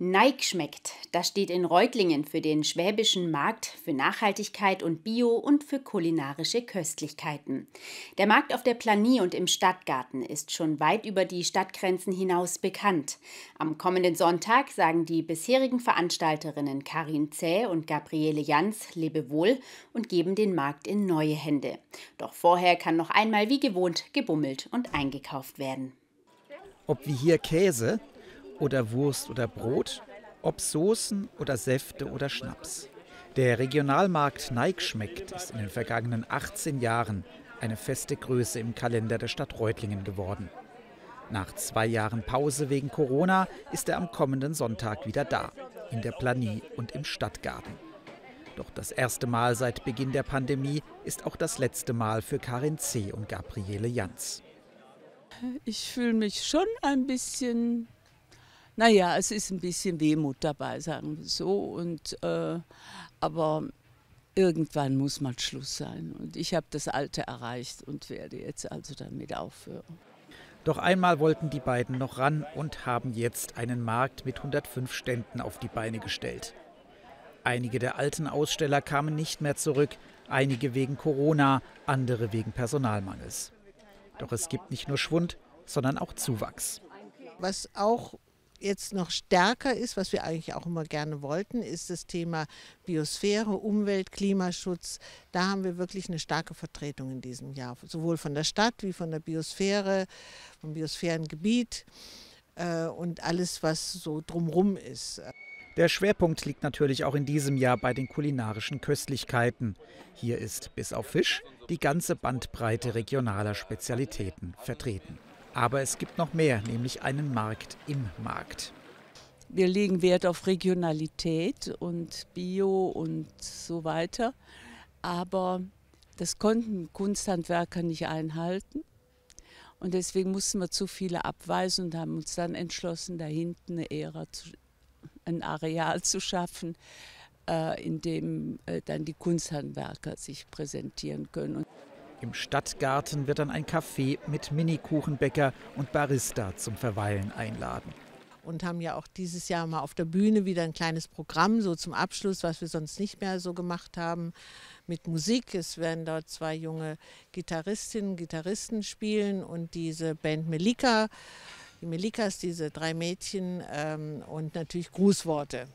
Neig schmeckt. Das steht in Reutlingen für den schwäbischen Markt für Nachhaltigkeit und Bio und für kulinarische Köstlichkeiten. Der Markt auf der Planie und im Stadtgarten ist schon weit über die Stadtgrenzen hinaus bekannt. Am kommenden Sonntag sagen die bisherigen Veranstalterinnen Karin Zäh und Gabriele Jans Lebewohl und geben den Markt in neue Hände. Doch vorher kann noch einmal wie gewohnt gebummelt und eingekauft werden. Ob wie hier Käse, oder Wurst oder Brot, ob Soßen oder Säfte oder Schnaps. Der Regionalmarkt Neig schmeckt ist in den vergangenen 18 Jahren eine feste Größe im Kalender der Stadt Reutlingen geworden. Nach zwei Jahren Pause wegen Corona ist er am kommenden Sonntag wieder da, in der Planie und im Stadtgarten. Doch das erste Mal seit Beginn der Pandemie ist auch das letzte Mal für Karin C. und Gabriele Janz. Ich fühle mich schon ein bisschen naja, es ist ein bisschen Wehmut dabei, sagen wir so. Und, äh, aber irgendwann muss mal Schluss sein. Und ich habe das Alte erreicht und werde jetzt also damit aufhören. Doch einmal wollten die beiden noch ran und haben jetzt einen Markt mit 105 Ständen auf die Beine gestellt. Einige der alten Aussteller kamen nicht mehr zurück, einige wegen Corona, andere wegen Personalmangels. Doch es gibt nicht nur Schwund, sondern auch Zuwachs. Was auch jetzt noch stärker ist, was wir eigentlich auch immer gerne wollten, ist das Thema Biosphäre, Umwelt, Klimaschutz. Da haben wir wirklich eine starke Vertretung in diesem Jahr, sowohl von der Stadt wie von der Biosphäre, vom Biosphärengebiet äh, und alles, was so drumrum ist. Der Schwerpunkt liegt natürlich auch in diesem Jahr bei den kulinarischen Köstlichkeiten. Hier ist bis auf Fisch die ganze Bandbreite regionaler Spezialitäten vertreten. Aber es gibt noch mehr, nämlich einen Markt im Markt. Wir legen Wert auf Regionalität und Bio und so weiter. Aber das konnten Kunsthandwerker nicht einhalten. Und deswegen mussten wir zu viele abweisen und haben uns dann entschlossen, da hinten eine Ära zu, ein Areal zu schaffen, äh, in dem äh, dann die Kunsthandwerker sich präsentieren können. Im Stadtgarten wird dann ein Café mit Mini-Kuchenbäcker und Barista zum Verweilen einladen. Und haben ja auch dieses Jahr mal auf der Bühne wieder ein kleines Programm, so zum Abschluss, was wir sonst nicht mehr so gemacht haben, mit Musik. Es werden dort zwei junge Gitarristinnen, Gitarristen spielen und diese Band Melika. Die Melikas, diese drei Mädchen ähm, und natürlich Grußworte.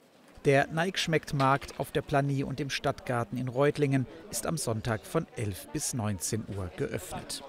Der Neigschmeckt-Markt auf der Planie und im Stadtgarten in Reutlingen ist am Sonntag von 11 bis 19 Uhr geöffnet.